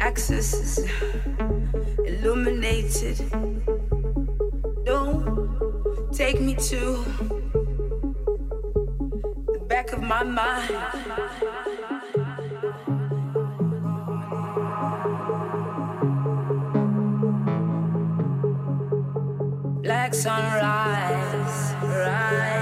access is illuminated. Don't take me to the back of my mind. Black sunrise, rise.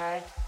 Wald.